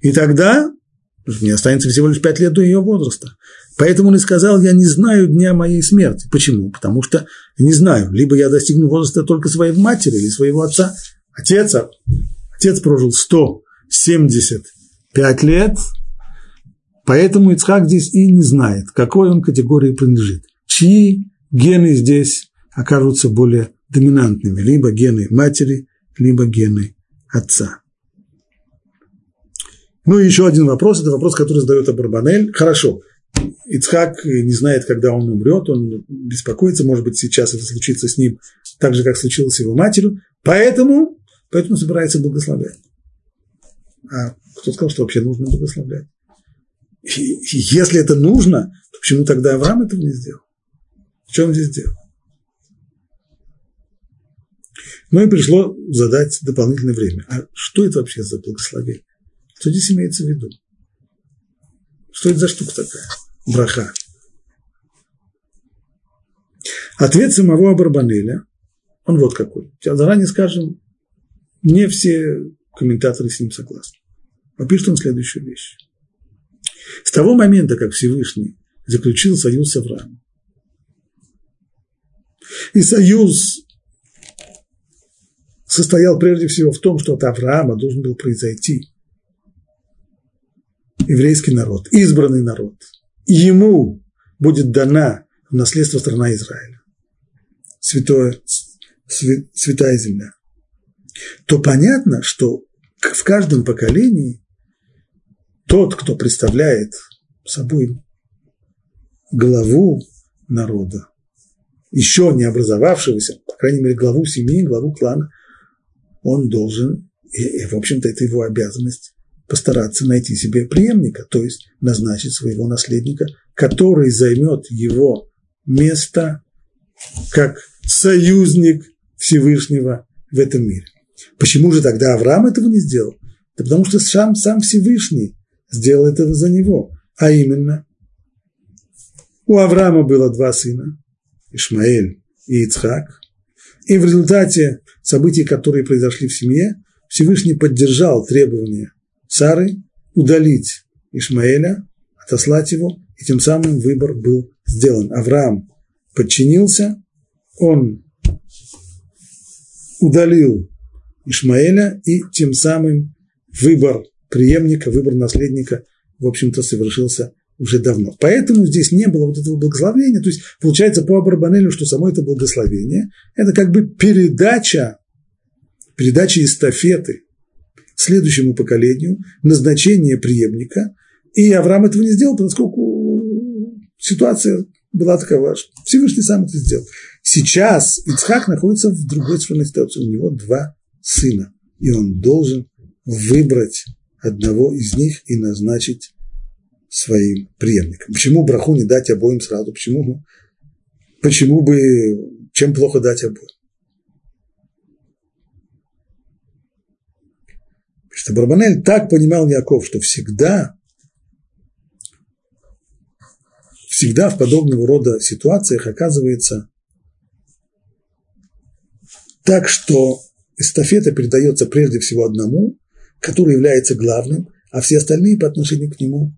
И тогда мне останется всего лишь пять лет до ее возраста. Поэтому он и сказал, я не знаю дня моей смерти. Почему? Потому что не знаю, либо я достигну возраста только своей матери или своего отца. Отец, отец прожил 175 лет, поэтому Ицхак здесь и не знает, какой он категории принадлежит. Чьи гены здесь окажутся более доминантными, либо гены матери, либо гены отца. Ну и еще один вопрос, это вопрос, который задает Абарбанель. Хорошо, Ицхак не знает, когда он умрет, он беспокоится, может быть, сейчас это случится с ним так же, как случилось с его матерью, поэтому, поэтому собирается благословлять. А кто сказал, что вообще нужно благословлять? И, если это нужно, то почему тогда Авраам этого не сделал? Что он здесь сделал? Ну и пришло задать дополнительное время. А что это вообще за благословение? Что здесь имеется в виду? Что это за штука такая? Браха. Ответ самого Абарбанеля, он вот какой. Сейчас заранее скажем, не все комментаторы с ним согласны. Попишет он следующую вещь. С того момента, как Всевышний заключил союз с Авраамом, и союз состоял прежде всего в том, что от Авраама должен был произойти еврейский народ, избранный народ, ему будет дана в наследство страна Израиля, святое, святая земля, то понятно, что в каждом поколении тот, кто представляет собой главу народа, еще не образовавшегося, по крайней мере, главу семьи, главу клана, он должен, и, и в общем-то, это его обязанность, постараться найти себе преемника, то есть назначить своего наследника, который займет его место как союзник Всевышнего в этом мире. Почему же тогда Авраам этого не сделал? Да потому что сам, сам Всевышний сделал это за него. А именно, у Авраама было два сына, Ишмаэль и Ицхак, и в результате событий, которые произошли в семье, Всевышний поддержал требования Сары удалить Ишмаэля, отослать его, и тем самым выбор был сделан. Авраам подчинился, он удалил Ишмаэля, и тем самым выбор преемника, выбор наследника, в общем-то, совершился уже давно. Поэтому здесь не было вот этого благословения. То есть получается по Абарбанелю, что само это благословение – это как бы передача, передача эстафеты следующему поколению назначение преемника. И Авраам этого не сделал, поскольку ситуация была такова, что Всевышний сам это сделал. Сейчас Ицхак находится в другой совершенно ситуации. У него два сына, и он должен выбрать одного из них и назначить своим преемником. Почему браху не дать обоим сразу? Почему, почему бы, чем плохо дать обоим? что Барбанель так понимал Яков, что всегда, всегда в подобного рода ситуациях оказывается так, что эстафета передается прежде всего одному, который является главным, а все остальные по отношению к нему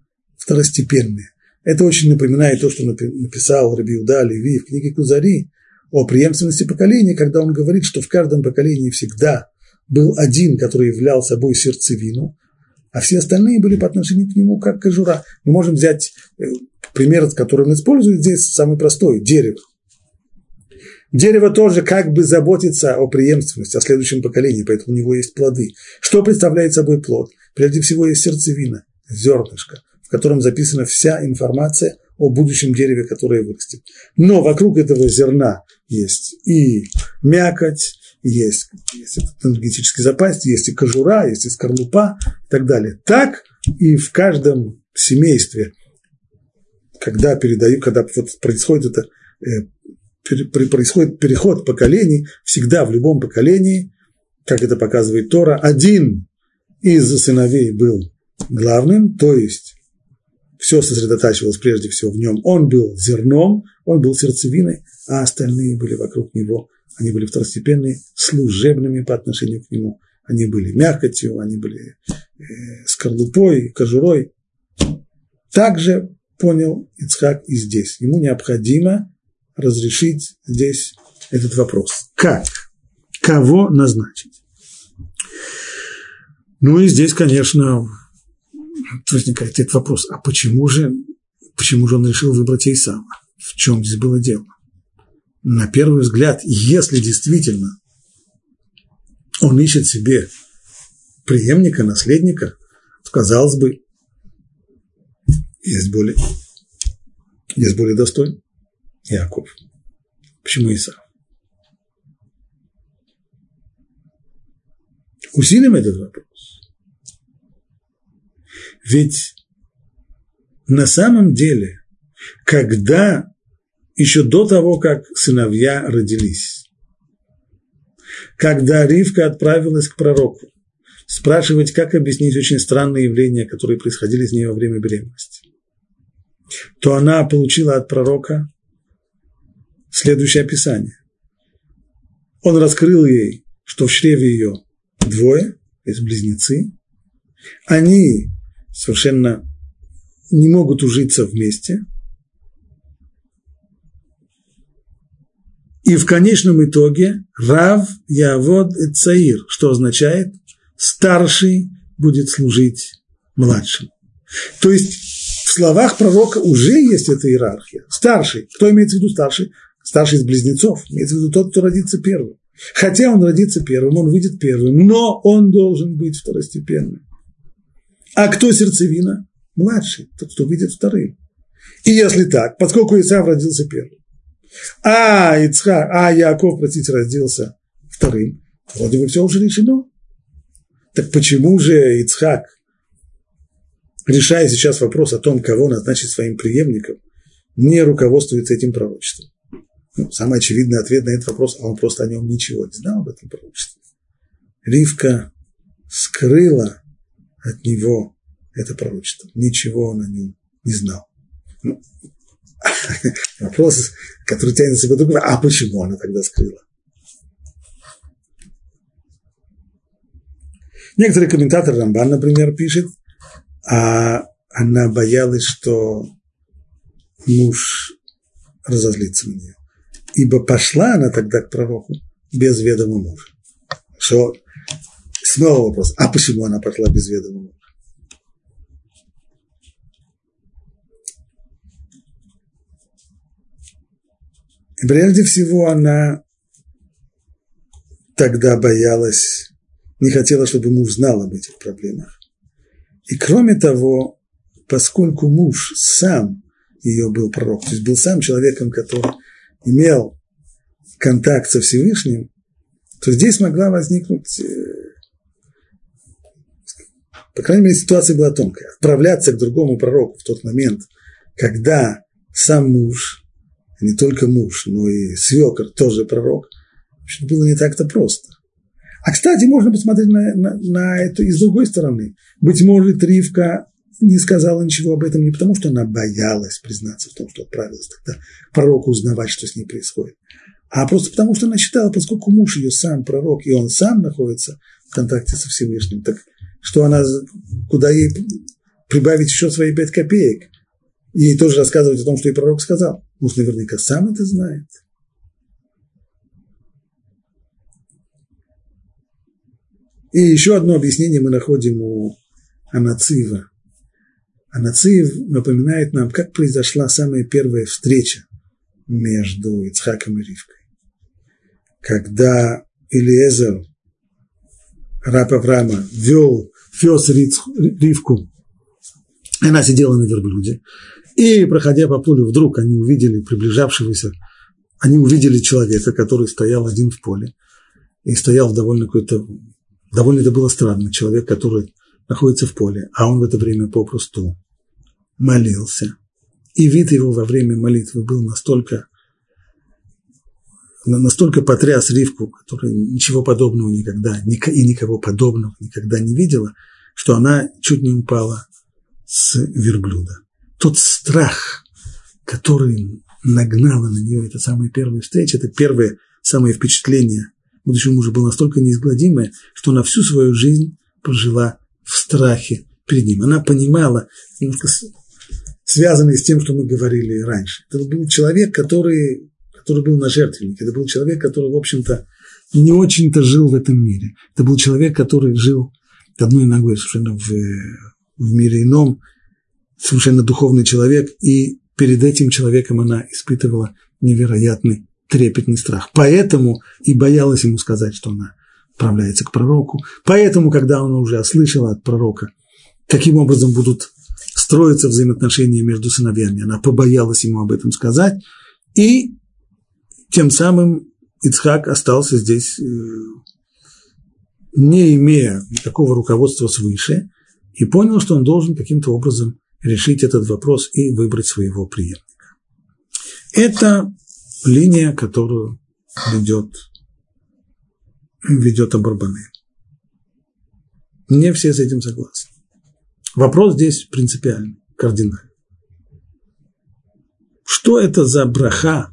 второстепенные. Это очень напоминает то, что написал Рабиуда Леви в книге Кузари о преемственности поколения, когда он говорит, что в каждом поколении всегда был один, который являл собой сердцевину, а все остальные были по отношению к нему как кожура. Мы можем взять э, пример, который он использует здесь, самый простой – дерево. Дерево тоже как бы заботится о преемственности, о следующем поколении, поэтому у него есть плоды. Что представляет собой плод? Прежде всего есть сердцевина, зернышко, в котором записана вся информация о будущем дереве, которое вырастет. Но вокруг этого зерна есть и мякоть, есть, есть энергетический запас, есть и кожура, есть и скорлупа и так далее. Так и в каждом семействе, когда передаю, когда вот происходит это, э, происходит переход поколений, всегда в любом поколении, как это показывает Тора, один из сыновей был главным, то есть все сосредотачивалось прежде всего в нем. Он был зерном, он был сердцевиной, а остальные были вокруг него. Они были второстепенные, служебными по отношению к нему. Они были мякотью, они были э, скорлупой, кожурой. Также понял Ицхак и здесь. Ему необходимо разрешить здесь этот вопрос. Как? Кого назначить? Ну и здесь, конечно, возникает этот вопрос, а почему же, почему же он решил выбрать Исава? В чем здесь было дело? На первый взгляд, если действительно он ищет себе преемника, наследника, то, казалось бы, есть более, есть более достойный Яков. Почему Исав? Усилим этот вопрос. Ведь на самом деле, когда еще до того, как сыновья родились, когда Ривка отправилась к пророку, спрашивать, как объяснить очень странные явления, которые происходили с ней во время беременности, то она получила от пророка следующее описание. Он раскрыл ей, что в чреве ее двое, есть близнецы, они совершенно не могут ужиться вместе. И в конечном итоге Рав Явод Цаир, что означает старший будет служить младшему. То есть в словах пророка уже есть эта иерархия. Старший. Кто имеется в виду старший? Старший из близнецов. Имеется в виду тот, кто родится первым. Хотя он родится первым, он выйдет первым, но он должен быть второстепенным. А кто сердцевина? Младший, тот, кто выйдет вторым. И если так, поскольку Исав родился первым, а Ицхак, а Яков, простите, родился вторым, вроде бы все уже решено. Так почему же Ицхак, решая сейчас вопрос о том, кого назначить своим преемником, не руководствуется этим пророчеством? Ну, самый очевидный ответ на этот вопрос, а он просто о нем ничего не знал об этом пророчестве. Ривка скрыла от него это пророчество. Ничего он о нем не знал. Ну, вопрос, который тянет за собой другой, а почему она тогда скрыла? Некоторые комментаторы Рамбан, например, пишет, а она боялась, что муж разозлится на нее. Ибо пошла она тогда к пророку без ведома мужа. Что Снова вопрос, а почему она пошла без ведома мужа? прежде всего она тогда боялась, не хотела, чтобы муж знал об этих проблемах. И кроме того, поскольку муж сам ее был пророк, то есть был сам человеком, который имел контакт со Всевышним, то здесь могла возникнуть э, по крайней мере, ситуация была тонкая. Отправляться к другому пророку в тот момент, когда сам муж, не только муж, но и свекор тоже пророк, было не так-то просто. А, кстати, можно посмотреть на, на, на это и с другой стороны. Быть может, Ривка не сказала ничего об этом не потому, что она боялась признаться в том, что отправилась тогда пророку узнавать, что с ней происходит, а просто потому, что она считала, поскольку муж ее сам пророк, и он сам находится в контакте со Всевышним, так что она, куда ей прибавить еще свои пять копеек. Ей тоже рассказывать о том, что и пророк сказал. Муж наверняка сам это знает. И еще одно объяснение мы находим у Анацива. Анацив напоминает нам, как произошла самая первая встреча между Ицхаком и Ривкой. когда Илиезер, раб Авраама, вел, вез Ривку, она сидела на верблюде, и, проходя по полю, вдруг они увидели приближавшегося, они увидели человека, который стоял один в поле, и стоял довольно какой-то, довольно это было странно, человек, который находится в поле, а он в это время попросту молился. И вид его во время молитвы был настолько, настолько потряс Ривку, которая ничего подобного никогда и никого подобного никогда не видела, что она чуть не упала с верблюда. Тот страх, который нагнала на нее эта самая первая встреча, это первое самое впечатление будущего мужа было настолько неизгладимое, что она всю свою жизнь прожила в страхе перед ним. Она понимала, связанные с тем, что мы говорили раньше. Это был человек, который, который был на жертвеннике. Это был человек, который, в общем-то, не очень-то жил в этом мире. Это был человек, который жил одной ногой совершенно в, в мире ином, совершенно духовный человек, и перед этим человеком она испытывала невероятный трепетный страх. Поэтому и боялась ему сказать, что она отправляется к пророку. Поэтому, когда она уже услышала от пророка, каким образом будут строиться взаимоотношения между сыновьями, она побоялась ему об этом сказать, и тем самым Ицхак остался здесь, э, не имея никакого руководства свыше, и понял, что он должен каким-то образом решить этот вопрос и выбрать своего преемника. Это линия, которую ведет, ведет Абарбаны. Не все с этим согласны. Вопрос здесь принципиальный, кардинальный. Что это за браха,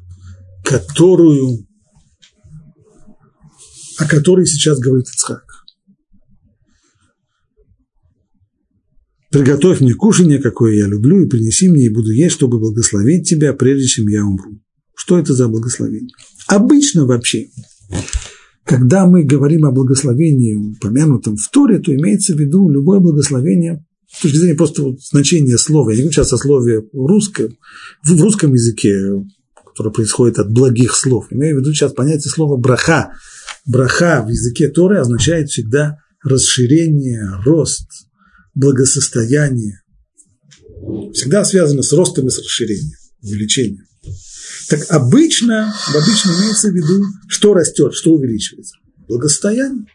которую, о которой сейчас говорит Ицхак? Приготовь мне кушанье, какое я люблю, и принеси мне, и буду есть, чтобы благословить тебя, прежде чем я умру. Что это за благословение? Обычно вообще, когда мы говорим о благословении, упомянутом в Торе, то имеется в виду любое благословение с точки зрения просто вот значения слова. Я не говорю сейчас о слове русском, в русском языке, которое происходит от благих слов. Имею в виду сейчас понятие слова браха. Браха в языке Торы означает всегда расширение, рост, благосостояние. Всегда связано с ростом и с расширением, увеличением. Так обычно, обычно имеется в виду, что растет, что увеличивается. Благосостояние.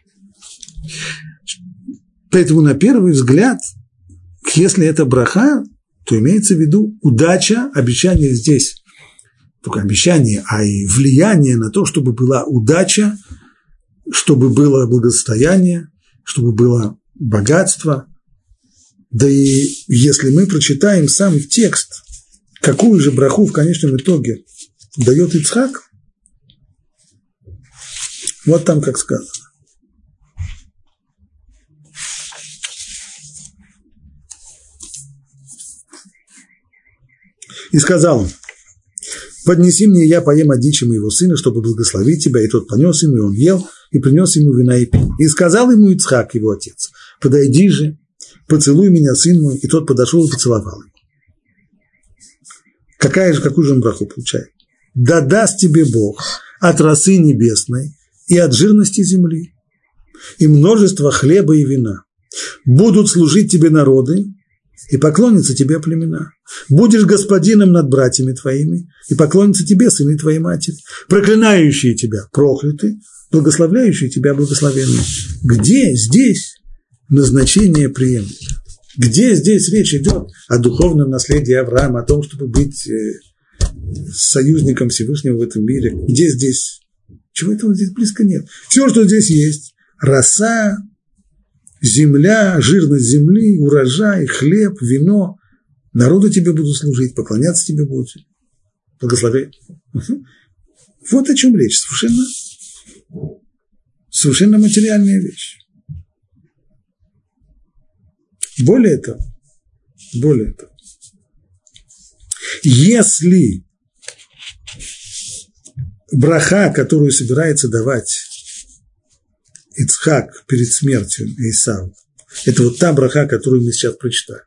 Поэтому на первый взгляд, если это браха, то имеется в виду удача, обещание здесь, только обещание, а и влияние на то, чтобы была удача, чтобы было благосостояние, чтобы было богатство. Да и если мы прочитаем сам текст, какую же браху в конечном итоге дает Ицхак, вот там как сказано. И сказал поднеси мне, я поем от дичи моего сына, чтобы благословить тебя. И тот понес ему, и он ел, и принес ему вина и пил. И сказал ему Ицхак, его отец, подойди же, поцелуй меня, сын мой. И тот подошел и поцеловал его. Какая же, какую же он браху получает? да даст тебе Бог от росы небесной и от жирности земли, и множество хлеба и вина. Будут служить тебе народы, и поклонятся тебе племена. Будешь господином над братьями твоими, и поклонятся тебе сыны твоей матери. Проклинающие тебя прокляты, благословляющие тебя благословенны. Где здесь назначение преемника? Где здесь речь идет о духовном наследии Авраама, о том, чтобы быть э, союзником Всевышнего в этом мире. Где здесь? Чего этого здесь близко нет? Все, что здесь есть, роса, земля, жирность земли, урожай, хлеб, вино. Народу тебе будут служить, поклоняться тебе будут, благословлять. Вот о чем речь. Совершенно, совершенно материальная вещь. Более того, более того, если браха, которую собирается давать Ицхак перед смертью Исау, это вот та браха, которую мы сейчас прочитали.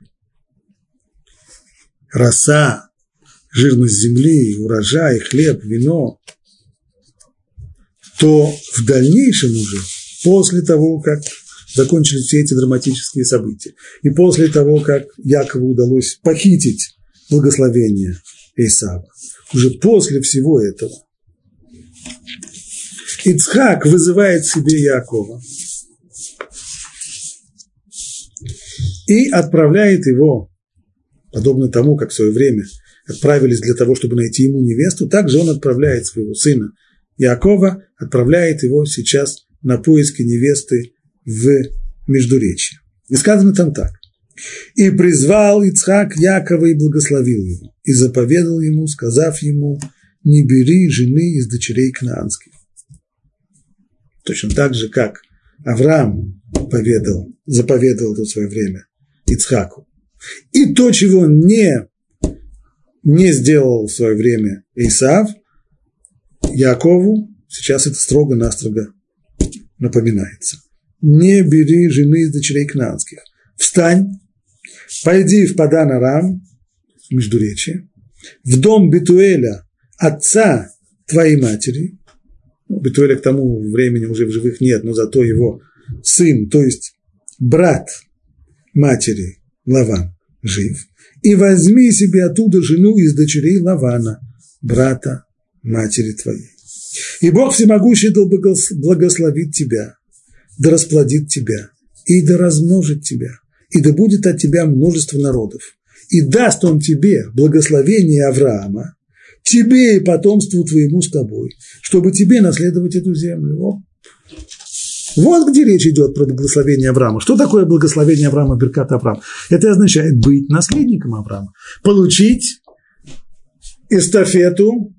Роса, жирность земли, урожай, хлеб, вино. то в дальнейшем уже, после того, как закончились все эти драматические события, и после того, как Якову удалось похитить благословение Исава, уже после всего этого, Ицхак вызывает себе Якова и отправляет его, подобно тому, как в свое время отправились для того, чтобы найти ему невесту, также он отправляет своего сына Якова, отправляет его сейчас на поиски невесты в Междуречье. И сказано там так. «И призвал Ицхак Якова и благословил его, и заповедал ему, сказав ему, не бери жены из дочерей кнаанских». Точно так же, как Авраам поведал, заповедовал в свое время Ицхаку. И то, чего не, не сделал в свое время Исав, Якову, сейчас это строго-настрого напоминается. Не бери жены из дочерей кнанских. Встань, пойди в Падан Арам, Междуречие, в дом Бетуэля, отца твоей матери, Бетуэля к тому времени уже в живых нет, но зато его сын, то есть брат матери Лаван, жив, и возьми себе оттуда жену из дочерей Лавана, брата матери твоей. И Бог всемогущий да благословит тебя, да расплодит тебя, и да размножит тебя, и да будет от тебя множество народов. И даст он тебе благословение Авраама, тебе и потомству твоему с тобой, чтобы тебе наследовать эту землю. Вот где речь идет про благословение Авраама. Что такое благословение Авраама, Беркат Авраам? Это означает быть наследником Авраама, получить эстафету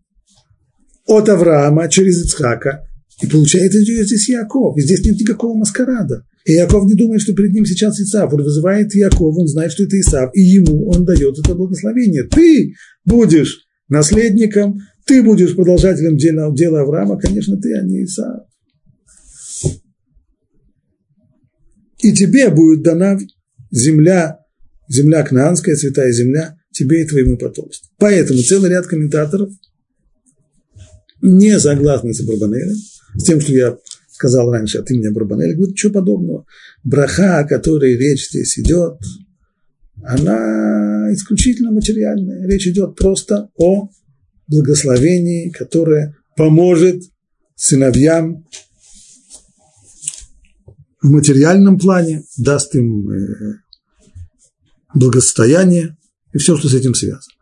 от Авраама через Ицхака, и получает ее здесь Яков. И здесь нет никакого маскарада. И Яков не думает, что перед ним сейчас Исав. Он вызывает Яков, он знает, что это Исав, и ему он дает это благословение. Ты будешь наследником, ты будешь продолжателем дела, дела Авраама, конечно, ты, а не Исав. И тебе будет дана земля, земля кнаанская, святая земля, тебе и твоему потомству. Поэтому целый ряд комментаторов не согласны с Барбанелем, с тем, что я сказал раньше от имени Барбанеля, говорит, ничего подобного. Браха, о которой речь здесь идет, она исключительно материальная. Речь идет просто о благословении, которое поможет сыновьям в материальном плане, даст им э, благосостояние и все, что с этим связано.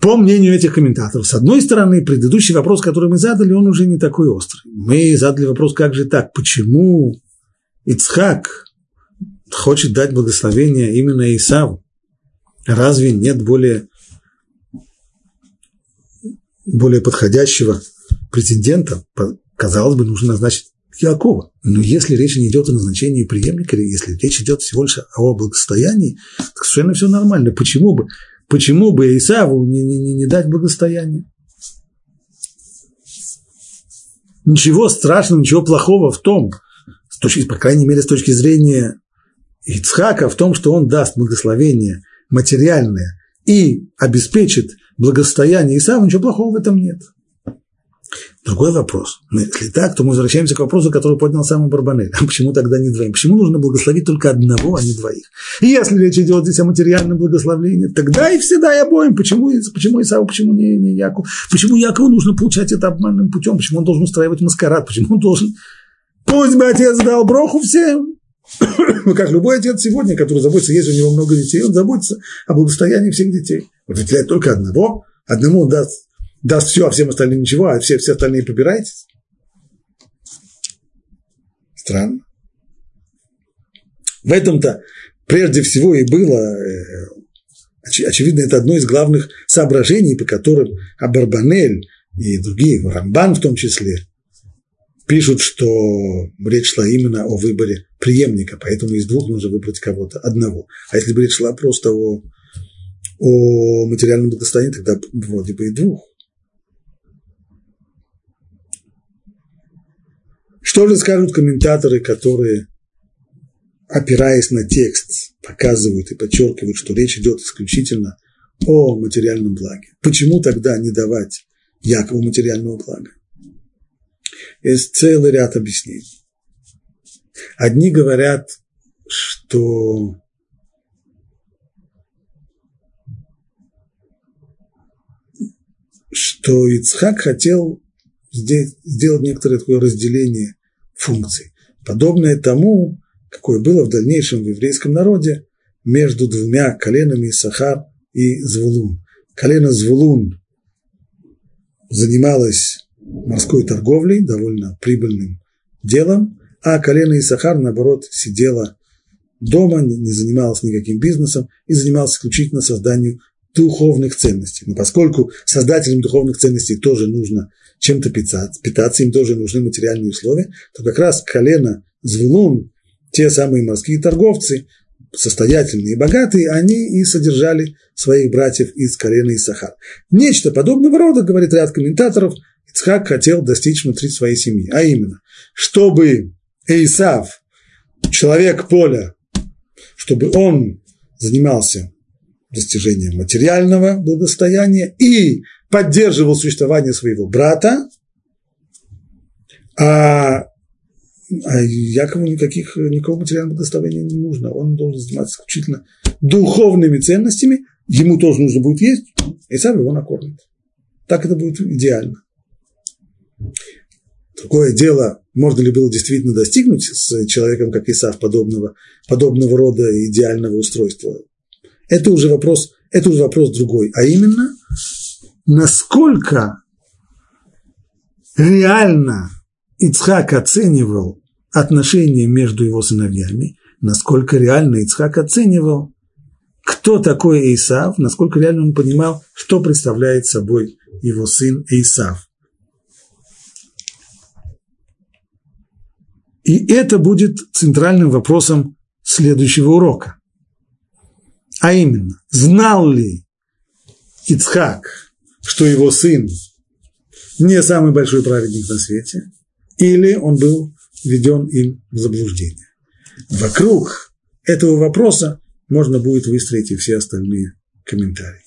По мнению этих комментаторов, с одной стороны, предыдущий вопрос, который мы задали, он уже не такой острый. Мы задали вопрос, как же так, почему Ицхак хочет дать благословение именно Исаву? Разве нет более, более подходящего претендента? Казалось бы, нужно назначить Якова. Но если речь не идет о назначении преемника, если речь идет всего лишь о благосостоянии, то совершенно все нормально. Почему бы Почему бы Исаву не, не, не дать благостояние? Ничего страшного, ничего плохого в том, с точки, по крайней мере, с точки зрения Ицхака, в том, что он даст благословение материальное и обеспечит благостояние Исаву, ничего плохого в этом нет. Другой вопрос. Ну, если так, то мы возвращаемся к вопросу, который поднял сам Барбанель. А почему тогда не двоим? Почему нужно благословить только одного, а не двоих? И если речь идет здесь о материальном благословении, тогда и всегда и обоим. Почему, почему Исау, почему не, не Якову? Почему Якову нужно получать это обманным путем? Почему он должен устраивать маскарад? Почему он должен... Пусть бы отец дал броху всем, ну, как любой отец сегодня, который заботится, если у него много детей, он заботится о благосостоянии всех детей. Вот выделяет только одного, одному он даст даст все, а всем остальным ничего, а все, все остальные побирайтесь. Странно. В этом-то прежде всего и было, э, очевидно, это одно из главных соображений, по которым Абарбанель и другие, Рамбан в том числе, пишут, что речь шла именно о выборе преемника, поэтому из двух нужно выбрать кого-то одного. А если бы речь шла просто о, о материальном благосостоянии, тогда вроде бы и двух. Что же скажут комментаторы, которые, опираясь на текст, показывают и подчеркивают, что речь идет исключительно о материальном благе? Почему тогда не давать Якову материального блага? Есть целый ряд объяснений. Одни говорят, что что Ицхак хотел сделать некоторое такое разделение функций, подобное тому, какое было в дальнейшем в еврейском народе между двумя коленами Сахар и Звулун. Колено Звулун занималось морской торговлей, довольно прибыльным делом, а колено Исахар, наоборот, сидело дома, не занималось никаким бизнесом и занималась исключительно созданием духовных ценностей. Но поскольку создателям духовных ценностей тоже нужно чем-то питаться, им тоже нужны материальные условия, то как раз колено Звулун, те самые морские торговцы, состоятельные и богатые, они и содержали своих братьев из колена Исахар. Нечто подобного рода, говорит ряд комментаторов, Ицхак хотел достичь внутри своей семьи, а именно, чтобы Исав, человек поля, чтобы он занимался достижением материального благосостояния и поддерживал существование своего брата, а, а Якову никаких, никакого материального благословения не нужно. Он должен заниматься исключительно духовными ценностями, ему тоже нужно будет есть, и сам его накормит. Так это будет идеально. Другое дело, можно ли было действительно достигнуть с человеком, как Исав, подобного, подобного рода идеального устройства. Это уже вопрос, это уже вопрос другой, а именно, насколько реально Ицхак оценивал отношения между его сыновьями, насколько реально Ицхак оценивал, кто такой Исав, насколько реально он понимал, что представляет собой его сын Исав. И это будет центральным вопросом следующего урока. А именно, знал ли Ицхак, что его сын не самый большой праведник на свете, или он был введен им в заблуждение. Вокруг этого вопроса можно будет выстроить и все остальные комментарии.